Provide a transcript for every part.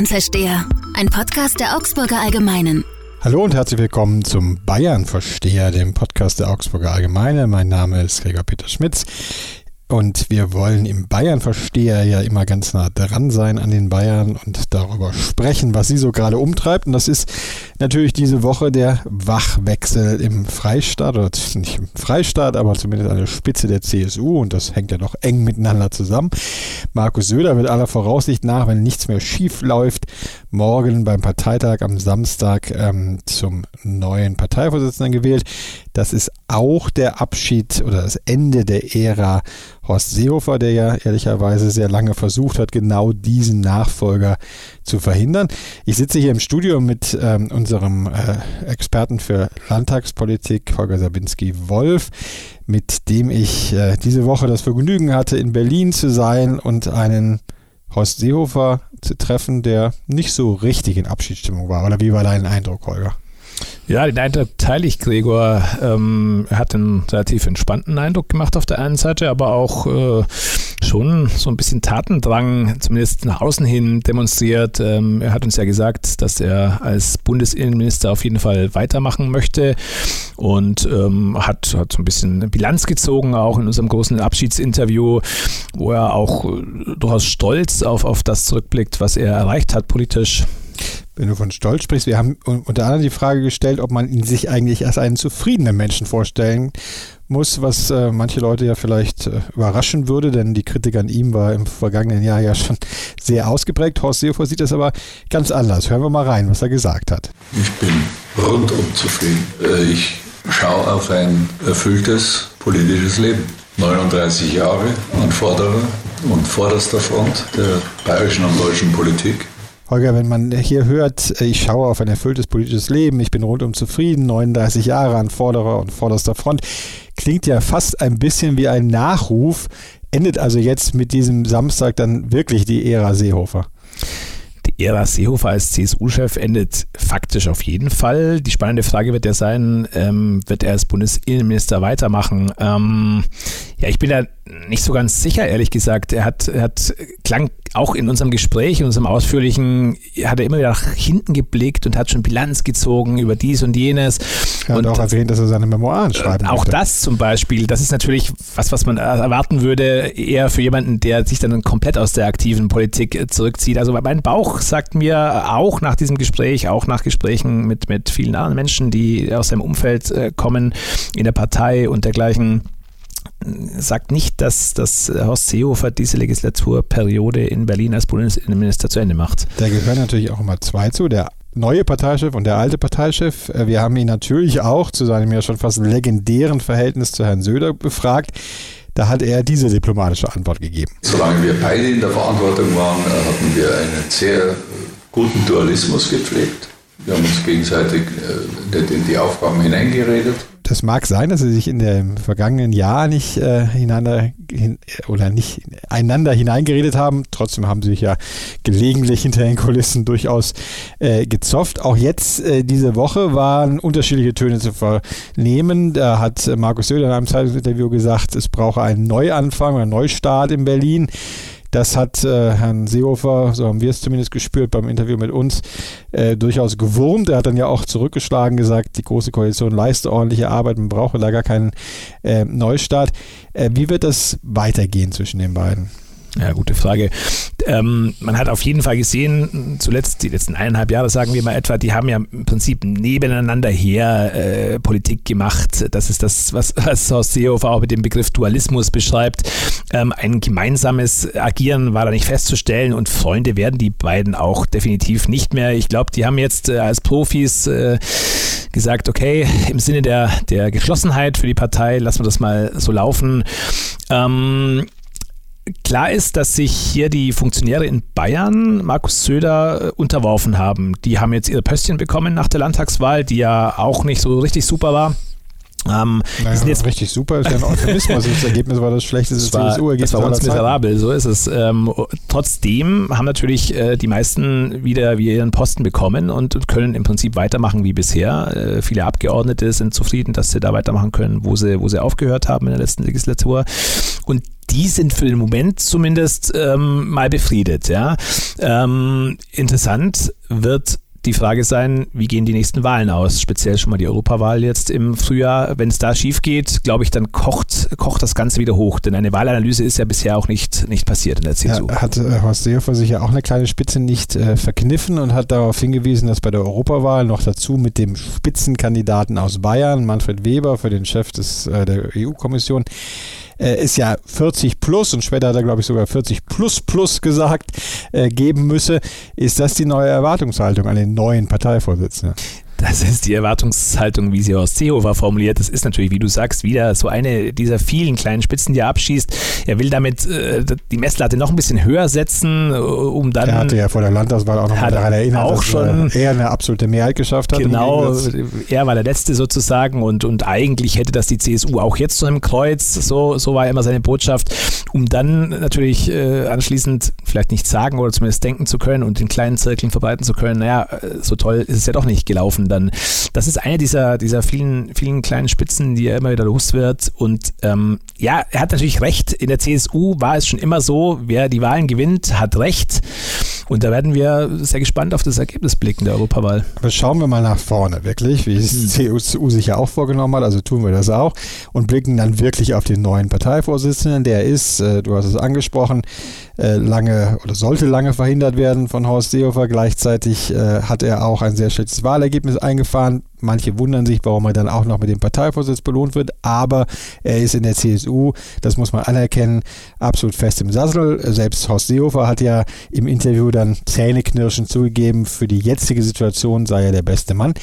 Bayern-Versteher, ein Podcast der Augsburger Allgemeinen. Hallo und herzlich willkommen zum Bayern-Versteher, dem Podcast der Augsburger Allgemeine. Mein Name ist Gregor Peter Schmitz. Und wir wollen im Bayern-Versteher ja immer ganz nah dran sein an den Bayern und darüber sprechen, was sie so gerade umtreibt. Und das ist natürlich diese Woche der Wachwechsel im Freistaat, oder nicht im Freistaat, aber zumindest an der Spitze der CSU. Und das hängt ja doch eng miteinander zusammen. Markus Söder wird aller Voraussicht nach, wenn nichts mehr schief läuft, morgen beim Parteitag am Samstag ähm, zum neuen Parteivorsitzenden gewählt. Das ist auch der Abschied oder das Ende der Ära Horst Seehofer, der ja ehrlicherweise sehr lange versucht hat, genau diesen Nachfolger zu verhindern. Ich sitze hier im Studio mit ähm, unserem äh, Experten für Landtagspolitik, Holger Sabinski-Wolf, mit dem ich äh, diese Woche das Vergnügen hatte, in Berlin zu sein und einen Horst Seehofer zu treffen, der nicht so richtig in Abschiedsstimmung war. Oder wie war dein Eindruck, Holger? Ja, den Eindruck teile ich, Gregor. Ähm, er hat einen relativ entspannten Eindruck gemacht auf der einen Seite, aber auch äh, schon so ein bisschen Tatendrang, zumindest nach außen hin demonstriert. Ähm, er hat uns ja gesagt, dass er als Bundesinnenminister auf jeden Fall weitermachen möchte und ähm, hat, hat so ein bisschen Bilanz gezogen, auch in unserem großen Abschiedsinterview, wo er auch äh, durchaus stolz auf, auf das zurückblickt, was er erreicht hat politisch wenn du von Stolz sprichst, wir haben unter anderem die Frage gestellt, ob man ihn sich eigentlich als einen zufriedenen Menschen vorstellen muss, was äh, manche Leute ja vielleicht äh, überraschen würde, denn die Kritik an ihm war im vergangenen Jahr ja schon sehr ausgeprägt. Horst Seehofer sieht das aber ganz anders. Hören wir mal rein, was er gesagt hat. Ich bin rundum zufrieden. Äh, ich schaue auf ein erfülltes politisches Leben. 39 Jahre an Vorderer und vorderster Front der bayerischen und deutschen Politik. Holger, wenn man hier hört, ich schaue auf ein erfülltes politisches Leben, ich bin rundum zufrieden, 39 Jahre an vorderer und vorderster Front, klingt ja fast ein bisschen wie ein Nachruf. Endet also jetzt mit diesem Samstag dann wirklich die Ära Seehofer? Die Ära Seehofer als CSU-Chef endet faktisch auf jeden Fall. Die spannende Frage wird ja sein, ähm, wird er als Bundesinnenminister weitermachen? Ähm, ja, ich bin da nicht so ganz sicher, ehrlich gesagt. Er hat, er hat klang auch in unserem Gespräch, in unserem ausführlichen, hat er immer wieder nach hinten geblickt und hat schon Bilanz gezogen über dies und jenes. Er hat und auch erwähnt, dass er seine Memoiren schreiben Auch möchte. das zum Beispiel, das ist natürlich was, was man erwarten würde, eher für jemanden, der sich dann komplett aus der aktiven Politik zurückzieht. Also mein Bauch sagt mir auch nach diesem Gespräch, auch nach Gesprächen mit, mit vielen anderen Menschen, die aus seinem Umfeld äh, kommen, in der Partei und dergleichen, sagt nicht, dass, dass Horst Seehofer diese Legislaturperiode in Berlin als Bundesinnenminister zu Ende macht. Da gehören natürlich auch immer zwei zu, der neue Parteichef und der alte Parteichef. Äh, wir haben ihn natürlich auch zu seinem ja schon fast legendären Verhältnis zu Herrn Söder befragt. Da hat er diese diplomatische Antwort gegeben. Solange wir beide in der Verantwortung waren, äh, hatten wir einen sehr guten Dualismus gepflegt. Wir haben uns gegenseitig äh, in die Aufgaben hineingeredet das mag sein, dass sie sich in dem vergangenen Jahr nicht äh, hineinander hin, oder nicht einander hineingeredet haben. Trotzdem haben sie sich ja gelegentlich hinter den Kulissen durchaus äh, gezofft. Auch jetzt äh, diese Woche waren unterschiedliche Töne zu vernehmen. Da hat Markus Söder in einem Zeitungsinterview gesagt, es brauche einen Neuanfang einen Neustart in Berlin. Das hat äh, Herrn Seehofer, so haben wir es zumindest gespürt beim Interview mit uns, äh, durchaus gewurmt. Er hat dann ja auch zurückgeschlagen, gesagt, die Große Koalition leiste ordentliche Arbeit, man brauche da gar keinen äh, Neustart. Äh, wie wird das weitergehen zwischen den beiden? Ja, gute Frage. Ähm, man hat auf jeden Fall gesehen, zuletzt die letzten eineinhalb Jahre, sagen wir mal etwa, die haben ja im Prinzip nebeneinander her äh, Politik gemacht. Das ist das, was, was Horst Seehofer auch mit dem Begriff Dualismus beschreibt. Ähm, ein gemeinsames Agieren war da nicht festzustellen und Freunde werden die beiden auch definitiv nicht mehr. Ich glaube, die haben jetzt äh, als Profis äh, gesagt, okay, im Sinne der, der Geschlossenheit für die Partei lassen wir das mal so laufen. Ähm, Klar ist, dass sich hier die Funktionäre in Bayern Markus Söder äh, unterworfen haben. Die haben jetzt ihre Pöstchen bekommen nach der Landtagswahl, die ja auch nicht so richtig super war. Ähm, naja, jetzt, richtig super, ist ja ein Euphemismus. das Ergebnis war das schlechteste CSU-Ergebnis. Das war uns miserabel, so ist es. Ähm, trotzdem haben natürlich äh, die meisten wieder, wieder ihren Posten bekommen und können im Prinzip weitermachen wie bisher. Äh, viele Abgeordnete sind zufrieden, dass sie da weitermachen können, wo sie, wo sie aufgehört haben in der letzten Legislatur. Und die sind für den Moment zumindest ähm, mal befriedet. Ja? Ähm, interessant wird die Frage sein, wie gehen die nächsten Wahlen aus? Speziell schon mal die Europawahl jetzt im Frühjahr. Wenn es da schief geht, glaube ich, dann kocht, kocht das Ganze wieder hoch. Denn eine Wahlanalyse ist ja bisher auch nicht, nicht passiert in der CSU. Ja, hat äh, Horst Seehofer sich ja auch eine kleine Spitze nicht äh, verkniffen und hat darauf hingewiesen, dass bei der Europawahl noch dazu mit dem Spitzenkandidaten aus Bayern, Manfred Weber, für den Chef des, äh, der EU-Kommission, äh, ist ja 40 plus und später hat er, glaube ich, sogar 40 plus plus gesagt, äh, geben müsse. Ist das die neue Erwartungshaltung an den neuen Parteivorsitzenden? Das ist die Erwartungshaltung, wie sie aus Seehofer formuliert. Das ist natürlich, wie du sagst, wieder so eine dieser vielen kleinen Spitzen, die er abschießt. Er will damit äh, die Messlatte noch ein bisschen höher setzen, äh, um dann. Er hatte ja vor der Landtagswahl auch noch mal daran erinnert, auch schon er eine absolute Mehrheit geschafft hat. Genau, er war der Letzte sozusagen und, und eigentlich hätte das die CSU auch jetzt zu einem Kreuz. So, so war immer seine Botschaft, um dann natürlich äh, anschließend vielleicht nicht sagen oder zumindest denken zu können und in kleinen Zirkeln verbreiten zu können, naja, äh, so toll ist es ja doch nicht gelaufen dann. Das ist eine dieser, dieser vielen, vielen kleinen Spitzen, die er immer wieder los wird. Und ähm, ja, er hat natürlich recht. In der CSU war es schon immer so, wer die Wahlen gewinnt, hat recht. Und da werden wir sehr gespannt auf das Ergebnis blicken der Europawahl. Aber schauen wir mal nach vorne, wirklich, wie es die hm. CSU sich ja auch vorgenommen hat. Also tun wir das auch und blicken dann wirklich auf den neuen Parteivorsitzenden. Der ist, äh, du hast es angesprochen, äh, lange oder sollte lange verhindert werden von Horst Seehofer. Gleichzeitig äh, hat er auch ein sehr schlechtes Wahlergebnis eingefahren. Manche wundern sich, warum er dann auch noch mit dem Parteivorsitz belohnt wird, aber er ist in der CSU, das muss man anerkennen, absolut fest im Sassel. Selbst Horst Seehofer hat ja im Interview dann zähneknirschend zugegeben, für die jetzige Situation sei er der beste Mann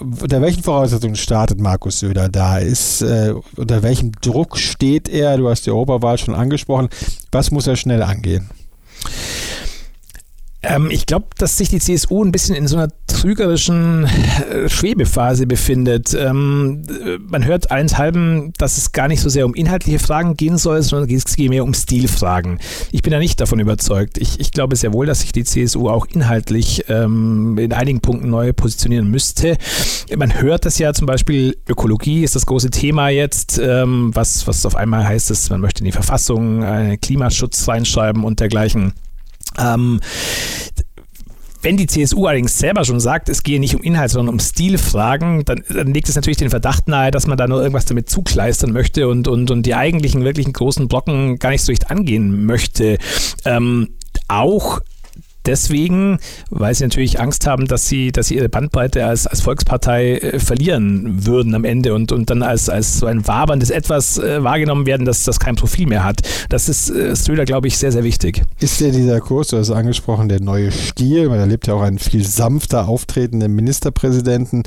unter welchen Voraussetzungen startet Markus Söder da? Ist, äh, unter welchem Druck steht er? Du hast die Europawahl schon angesprochen. Was muss er schnell angehen? Ähm, ich glaube, dass sich die CSU ein bisschen in so einer trügerischen äh, Schwebephase befindet. Ähm, man hört allenthalben, dass es gar nicht so sehr um inhaltliche Fragen gehen soll, sondern es geht mehr um Stilfragen. Ich bin da nicht davon überzeugt. Ich, ich glaube sehr wohl, dass sich die CSU auch inhaltlich ähm, in einigen Punkten neu positionieren müsste. Man hört das ja zum Beispiel, Ökologie ist das große Thema jetzt, ähm, was, was auf einmal heißt, dass man möchte in die Verfassung einen Klimaschutz reinschreiben und dergleichen. Ähm, wenn die CSU allerdings selber schon sagt, es gehe nicht um Inhalt, sondern um Stilfragen, dann, dann legt es natürlich den Verdacht nahe, dass man da nur irgendwas damit zukleistern möchte und, und, und die eigentlichen, wirklichen großen Blocken gar nicht so richtig angehen möchte. Ähm, auch deswegen, weil sie natürlich Angst haben, dass sie, dass sie ihre Bandbreite als, als Volkspartei äh, verlieren würden am Ende und, und dann als, als so ein waberndes Etwas äh, wahrgenommen werden, dass das kein Profil mehr hat. Das ist äh, Ströder, glaube ich, sehr, sehr wichtig. Ist ja dieser Kurs, du hast es angesprochen, der neue Stil, weil er lebt ja auch einen viel sanfter auftretenden Ministerpräsidenten,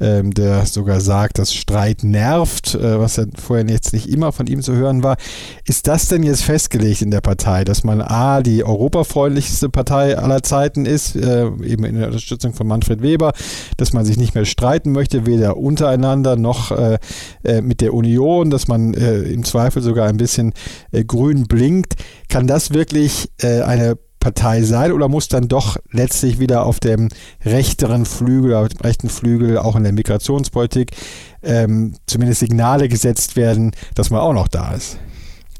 ähm, der sogar sagt, dass Streit nervt, äh, was ja vorher jetzt nicht immer von ihm zu hören war. Ist das denn jetzt festgelegt in der Partei, dass man A, die europafreundlichste Partei aller Zeiten ist, äh, eben in der Unterstützung von Manfred Weber, dass man sich nicht mehr streiten möchte, weder untereinander noch äh, äh, mit der Union, dass man äh, im Zweifel sogar ein bisschen äh, grün blinkt. Kann das wirklich eine Partei sein oder muss dann doch letztlich wieder auf dem rechteren Flügel, auf dem rechten Flügel, auch in der Migrationspolitik, ähm, zumindest Signale gesetzt werden, dass man auch noch da ist?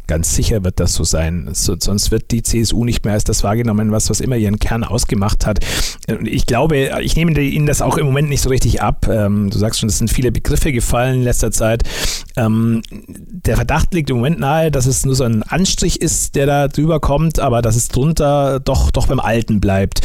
Ganz sicher wird das so sein. So, sonst wird die CSU nicht mehr als das wahrgenommen, was, was immer ihren Kern ausgemacht hat. Ich glaube, ich nehme Ihnen das auch im Moment nicht so richtig ab. Ähm, du sagst schon, es sind viele Begriffe gefallen in letzter Zeit. Ähm, der Verdacht liegt im Moment nahe, dass es nur so ein Anstrich ist, der da drüber kommt, aber dass es drunter doch, doch beim Alten bleibt.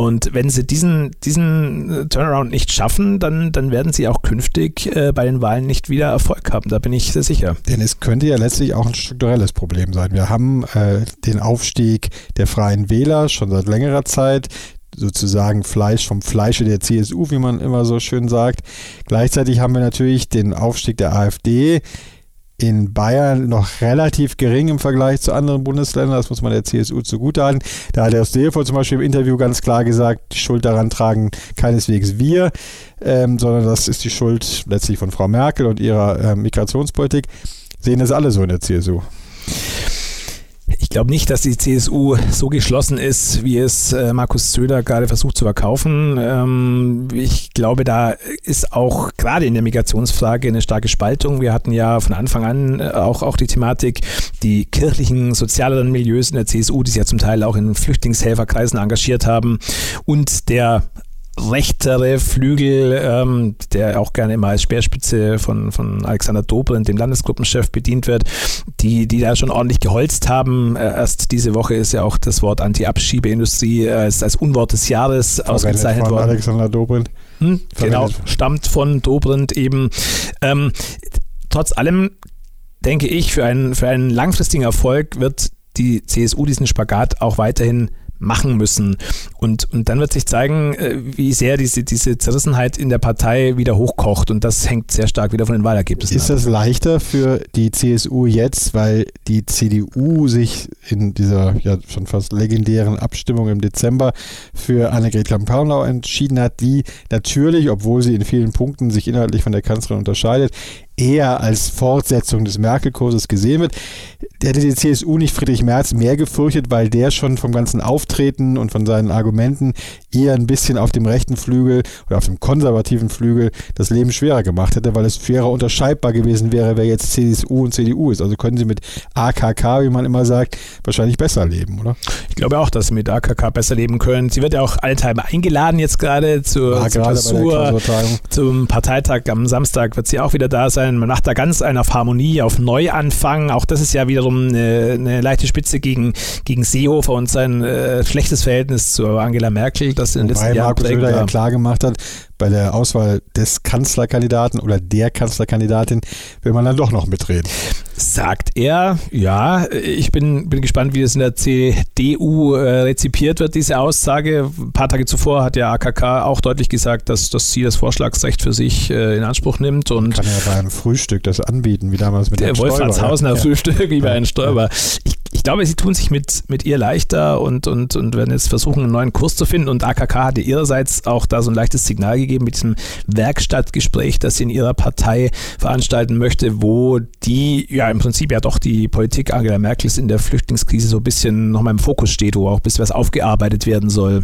Und wenn sie diesen, diesen Turnaround nicht schaffen, dann, dann werden sie auch künftig äh, bei den Wahlen nicht wieder Erfolg haben. Da bin ich sehr sicher. Denn es könnte ja letztlich auch ein strukturelles Problem sein. Wir haben äh, den Aufstieg der Freien Wähler schon seit längerer Zeit sozusagen Fleisch vom Fleische der CSU, wie man immer so schön sagt. Gleichzeitig haben wir natürlich den Aufstieg der AfD in Bayern noch relativ gering im Vergleich zu anderen Bundesländern. Das muss man der CSU zugutehalten. Da hat der Seehofer zum Beispiel im Interview ganz klar gesagt, die Schuld daran tragen keineswegs wir, ähm, sondern das ist die Schuld letztlich von Frau Merkel und ihrer äh, Migrationspolitik. Sehen das alle so in der CSU? Ich glaube nicht, dass die CSU so geschlossen ist, wie es äh, Markus Söder gerade versucht zu verkaufen. Ähm, ich glaube, da ist auch gerade in der Migrationsfrage eine starke Spaltung. Wir hatten ja von Anfang an äh, auch, auch die Thematik, die kirchlichen, sozialeren Milieus in der CSU, die sich ja zum Teil auch in Flüchtlingshelferkreisen engagiert haben und der rechtere Flügel, ähm, der auch gerne immer als Speerspitze von, von Alexander Dobrindt, dem Landesgruppenchef, bedient wird, die, die da schon ordentlich geholzt haben. Äh, erst diese Woche ist ja auch das Wort Anti-Abschiebeindustrie als, als Unwort des Jahres ausgezeichnet von worden. Alexander Dobrindt. Hm, genau, stammt von Dobrindt eben. Ähm, trotz allem denke ich, für einen, für einen langfristigen Erfolg wird die CSU diesen Spagat auch weiterhin machen müssen. Und, und dann wird sich zeigen, äh, wie sehr diese, diese Zerrissenheit in der Partei wieder hochkocht. Und das hängt sehr stark wieder von den Wahlergebnissen Ist ab. das leichter für die CSU jetzt, weil die CDU sich in dieser ja schon fast legendären Abstimmung im Dezember für Annegret Kramp-Karrenbauer entschieden hat, die natürlich, obwohl sie in vielen Punkten sich inhaltlich von der Kanzlerin unterscheidet, eher als Fortsetzung des Merkel-Kurses gesehen wird. Der hätte die CSU nicht Friedrich Merz mehr gefürchtet, weil der schon vom ganzen Auftreten und von seinen Argumenten eher ein bisschen auf dem rechten Flügel oder auf dem konservativen Flügel das Leben schwerer gemacht hätte, weil es schwerer unterscheidbar gewesen wäre, wer jetzt CSU und CDU ist. Also können sie mit AKK, wie man immer sagt, wahrscheinlich besser leben, oder? Ich glaube auch, dass sie mit AKK besser leben können. Sie wird ja auch alltime eingeladen jetzt gerade zur, zur Klausur, zum Parteitag am Samstag wird sie auch wieder da sein. Man macht da ganz einen auf Harmonie, auf Neuanfang. Auch das ist ja wiederum eine, eine leichte Spitze gegen, gegen Seehofer und sein äh, schlechtes Verhältnis zu Angela Merkel das in den letzten Jahren Markus Söder ja klar gemacht hat, bei der Auswahl des Kanzlerkandidaten oder der Kanzlerkandidatin will man dann doch noch mitreden. Sagt er, ja, ich bin, bin gespannt, wie das in der CDU äh, rezipiert wird, diese Aussage. Ein paar Tage zuvor hat ja AKK auch deutlich gesagt, dass, dass sie das Vorschlagsrecht für sich äh, in Anspruch nimmt. Und kann ja bei einem Frühstück das anbieten, wie damals mit der Wolfratshausener ja. Frühstück, wie bei Herrn Stoiber. Ich, ich glaube, sie tun sich mit, mit ihr leichter und, und, und werden jetzt versuchen, einen neuen Kurs zu finden. Und AKK hatte ihrerseits auch da so ein leichtes Signal gegeben mit diesem Werkstattgespräch, das sie in ihrer Partei veranstalten möchte, wo die ja im Prinzip ja doch die Politik Angela Merkels in der Flüchtlingskrise so ein bisschen nochmal im Fokus steht, wo auch ein bisschen was aufgearbeitet werden soll.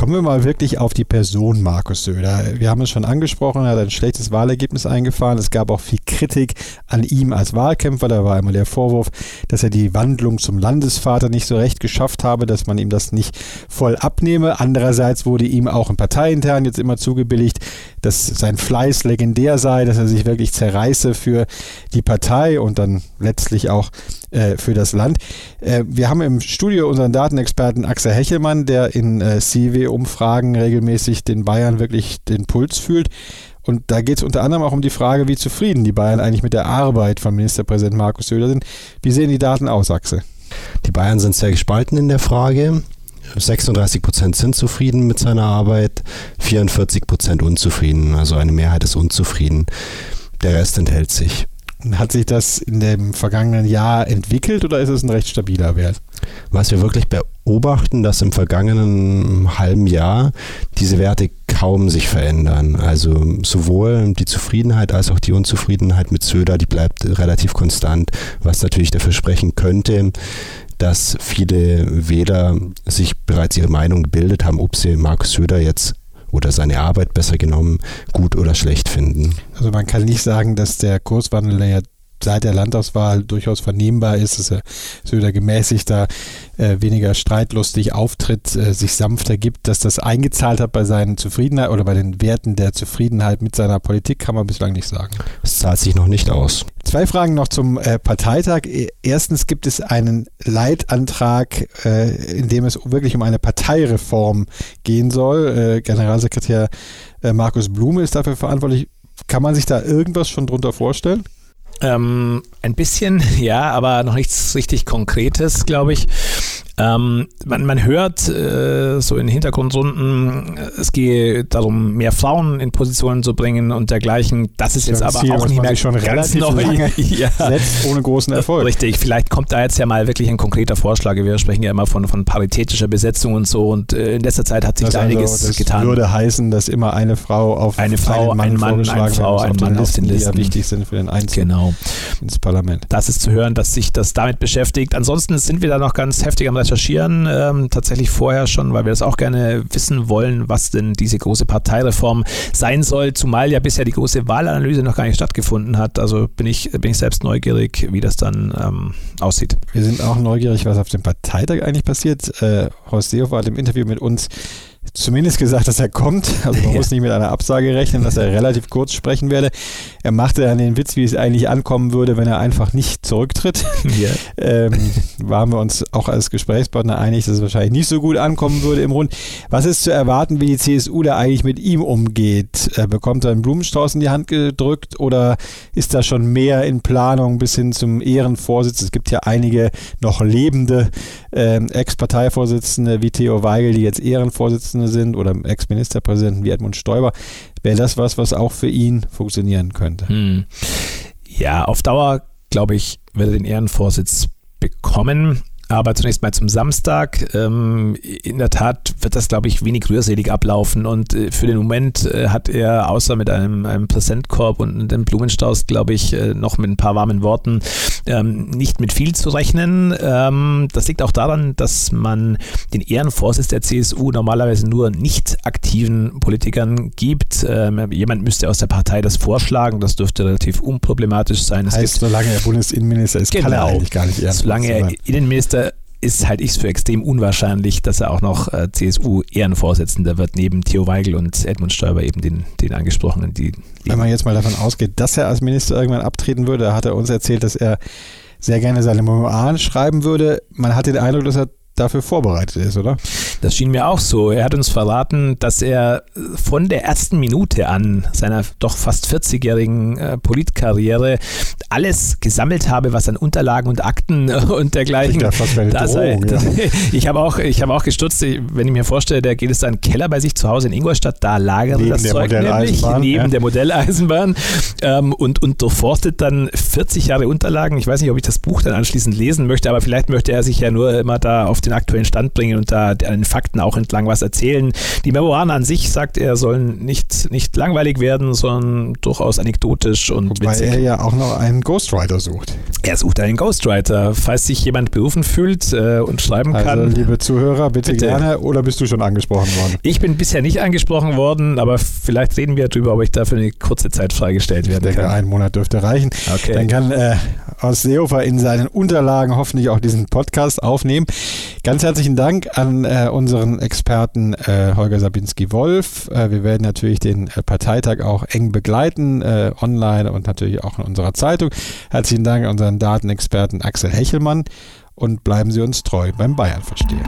Kommen wir mal wirklich auf die Person Markus Söder. Wir haben es schon angesprochen, er hat ein schlechtes Wahlergebnis eingefahren. Es gab auch viel Kritik an ihm als Wahlkämpfer. Da war einmal der Vorwurf, dass er die Wandlung zum Landesvater nicht so recht geschafft habe, dass man ihm das nicht voll abnehme. Andererseits wurde ihm auch im Parteiintern jetzt immer zugebilligt, dass sein Fleiß legendär sei, dass er sich wirklich zerreiße für die Partei und dann letztlich auch äh, für das Land. Äh, wir haben im Studio unseren Datenexperten Axel Hechelmann, der in äh, CW-Umfragen regelmäßig den Bayern wirklich den Puls fühlt. Und da geht es unter anderem auch um die Frage, wie zufrieden die Bayern eigentlich mit der Arbeit von Ministerpräsident Markus Söder sind. Wie sehen die Daten aus, Axel? Die Bayern sind sehr gespalten in der Frage. 36 Prozent sind zufrieden mit seiner Arbeit, 44 Prozent unzufrieden. Also eine Mehrheit ist unzufrieden. Der Rest enthält sich. Hat sich das in dem vergangenen Jahr entwickelt oder ist es ein recht stabiler Wert? Was wir wirklich beobachten, dass im vergangenen halben Jahr diese Werte kaum sich verändern. Also sowohl die Zufriedenheit als auch die Unzufriedenheit mit Söder, die bleibt relativ konstant, was natürlich dafür sprechen könnte, dass viele Wähler sich bereits ihre Meinung gebildet haben, ob sie Markus Söder jetzt oder seine Arbeit besser genommen gut oder schlecht finden. Also man kann nicht sagen, dass der Kurswandel ja seit der Landtagswahl durchaus vernehmbar ist, dass er Söder gemäßigter, äh, weniger streitlustig auftritt, äh, sich sanfter gibt, dass das eingezahlt hat bei seinen Zufriedenheit oder bei den Werten der Zufriedenheit mit seiner Politik, kann man bislang nicht sagen. Es zahlt sich noch nicht aus. Zwei Fragen noch zum äh, Parteitag. Erstens gibt es einen Leitantrag, äh, in dem es wirklich um eine Parteireform gehen soll. Äh, Generalsekretär äh, Markus Blume ist dafür verantwortlich. Kann man sich da irgendwas schon drunter vorstellen? Ähm, ein bisschen, ja, aber noch nichts richtig Konkretes, glaube ich. Ähm, man, man hört äh, so in Hintergrundrunden, es gehe darum, mehr Frauen in Positionen zu bringen und dergleichen. Das ist jetzt aber Ziel, auch nicht mehr schon ganz relativ neu. lange ja. setzt, ohne großen Erfolg. Richtig, vielleicht kommt da jetzt ja mal wirklich ein konkreter Vorschlag. Wir sprechen ja immer von, von paritätischer Besetzung und so und äh, in letzter Zeit hat sich Das, da einiges also, das getan. würde heißen, dass immer eine Frau auf Eine Frau, einen Mann ein Mann, eine Frau, ein Mann auf den die ja Listen. wichtig sind für den Einzug Genau. ins Parlament. Das ist zu hören, dass sich das damit beschäftigt. Ansonsten sind wir da noch ganz heftig am Recherchieren. Ähm, tatsächlich vorher schon, weil wir das auch gerne wissen wollen, was denn diese große Parteireform sein soll. Zumal ja bisher die große Wahlanalyse noch gar nicht stattgefunden hat. Also bin ich, bin ich selbst neugierig, wie das dann ähm, aussieht. Wir sind auch neugierig, was auf dem Parteitag eigentlich passiert. Äh, Horst Seehofer hat im Interview mit uns zumindest gesagt, dass er kommt. Also man Ja. muss nicht mit einer Absage rechnen, dass er relativ kurz sprechen werde. Er machte dann den Witz, wie es eigentlich ankommen würde, wenn er einfach nicht zurücktritt. Ja. ähm, waren wir uns auch als Gesprächspartner einig, dass es wahrscheinlich nicht so gut ankommen würde im Rund. Was ist zu erwarten, wie die CSU da eigentlich mit ihm umgeht? Äh, bekommt er einen Blumenstrauß in die Hand gedrückt oder ist da schon mehr in Planung bis hin zum Ehrenvorsitz? Es gibt ja einige noch lebende ähm, Ex-Parteivorsitzende wie Theo Weigel, die jetzt Ehrenvorsitzende sind oder Ex-Ministerpräsidenten wie Edmund Stoiber. Wäre das was, was auch für ihn funktionieren könnte? Hm. Ja, auf Dauer, glaube ich, wird er den Ehrenvorsitz bekommen. Aber zunächst mal zum Samstag. Ähm, in der Tat wird das, glaube ich, wenig rührselig ablaufen. Und äh, für den Moment äh, hat er außer mit einem, einem Präsentkorb und einem Blumenstrauß, glaube ich, äh, noch mit ein paar warmen Worten ähm, nicht mit viel zu rechnen. Ähm, das liegt auch daran, dass man den Ehrenvorsitz der CSU normalerweise nur nicht aktiven Politikern gibt. Jemand müsste aus der Partei das vorschlagen. Das dürfte relativ unproblematisch sein. Es heißt, solange er Bundesinnenminister ist, kann er Genau. eigentlich gar nicht Ehrenvorsitzender Solange er. Innenminister ist, halte ich für extrem unwahrscheinlich, dass er auch noch äh, CSU-Ehrenvorsitzender wird, neben Theo Weigel und Edmund Stoiber, eben den, den angesprochenen. Die, die Wenn man jetzt mal davon ausgeht, dass er als Minister irgendwann abtreten würde, hat er uns erzählt, dass er sehr gerne seine Memoiren schreiben würde. Man hat den Eindruck, dass er dafür vorbereitet ist, oder? Das schien mir auch so. Er hat uns verraten, dass er von der ersten Minute an seiner doch fast 40-jährigen äh, Politkarriere alles gesammelt habe, was an Unterlagen und Akten und dergleichen. Ja fast eine da sei. Ja. Ich habe auch, ich habe auch gestutzt, wenn ich mir vorstelle, der geht es da in den Keller bei sich zu Hause in Ingolstadt, da lagert Neben das Zeug nämlich neben ja. der Modelleisenbahn ähm, und, und durchforstet dann 40 Jahre Unterlagen. Ich weiß nicht, ob ich das Buch dann anschließend lesen möchte, aber vielleicht möchte er sich ja nur immer da auf den aktuellen Stand bringen und da den Fakten auch entlang was erzählen. Die Memoiren an sich, sagt er, sollen nicht, nicht langweilig werden, sondern durchaus anekdotisch und Wobei witzig. er ja auch noch einen Ghostwriter sucht. Er sucht einen Ghostwriter. Falls sich jemand berufen fühlt äh, und schreiben Also, kann. liebe Zuhörer, bitte, Bitte. gerne. Oder bist du schon angesprochen worden? Ich bin bisher nicht angesprochen worden, aber vielleicht reden wir darüber, ob ich dafür eine kurze Zeit freigestellt Ich werden denke, kann. ein Monat dürfte reichen. Okay. Dann kann äh, aus Seehofer in seinen Unterlagen hoffentlich auch diesen Podcast aufnehmen. Ganz herzlichen Dank an äh, unseren Experten äh, Holger Sabinski-Wolf. Äh, wir werden natürlich den äh, Parteitag auch eng begleiten, äh, online und natürlich auch in unserer Zeitung. Herzlichen Dank an unseren Datenexperten Axel Hechelmann und bleiben Sie uns treu beim Bayern verstehen.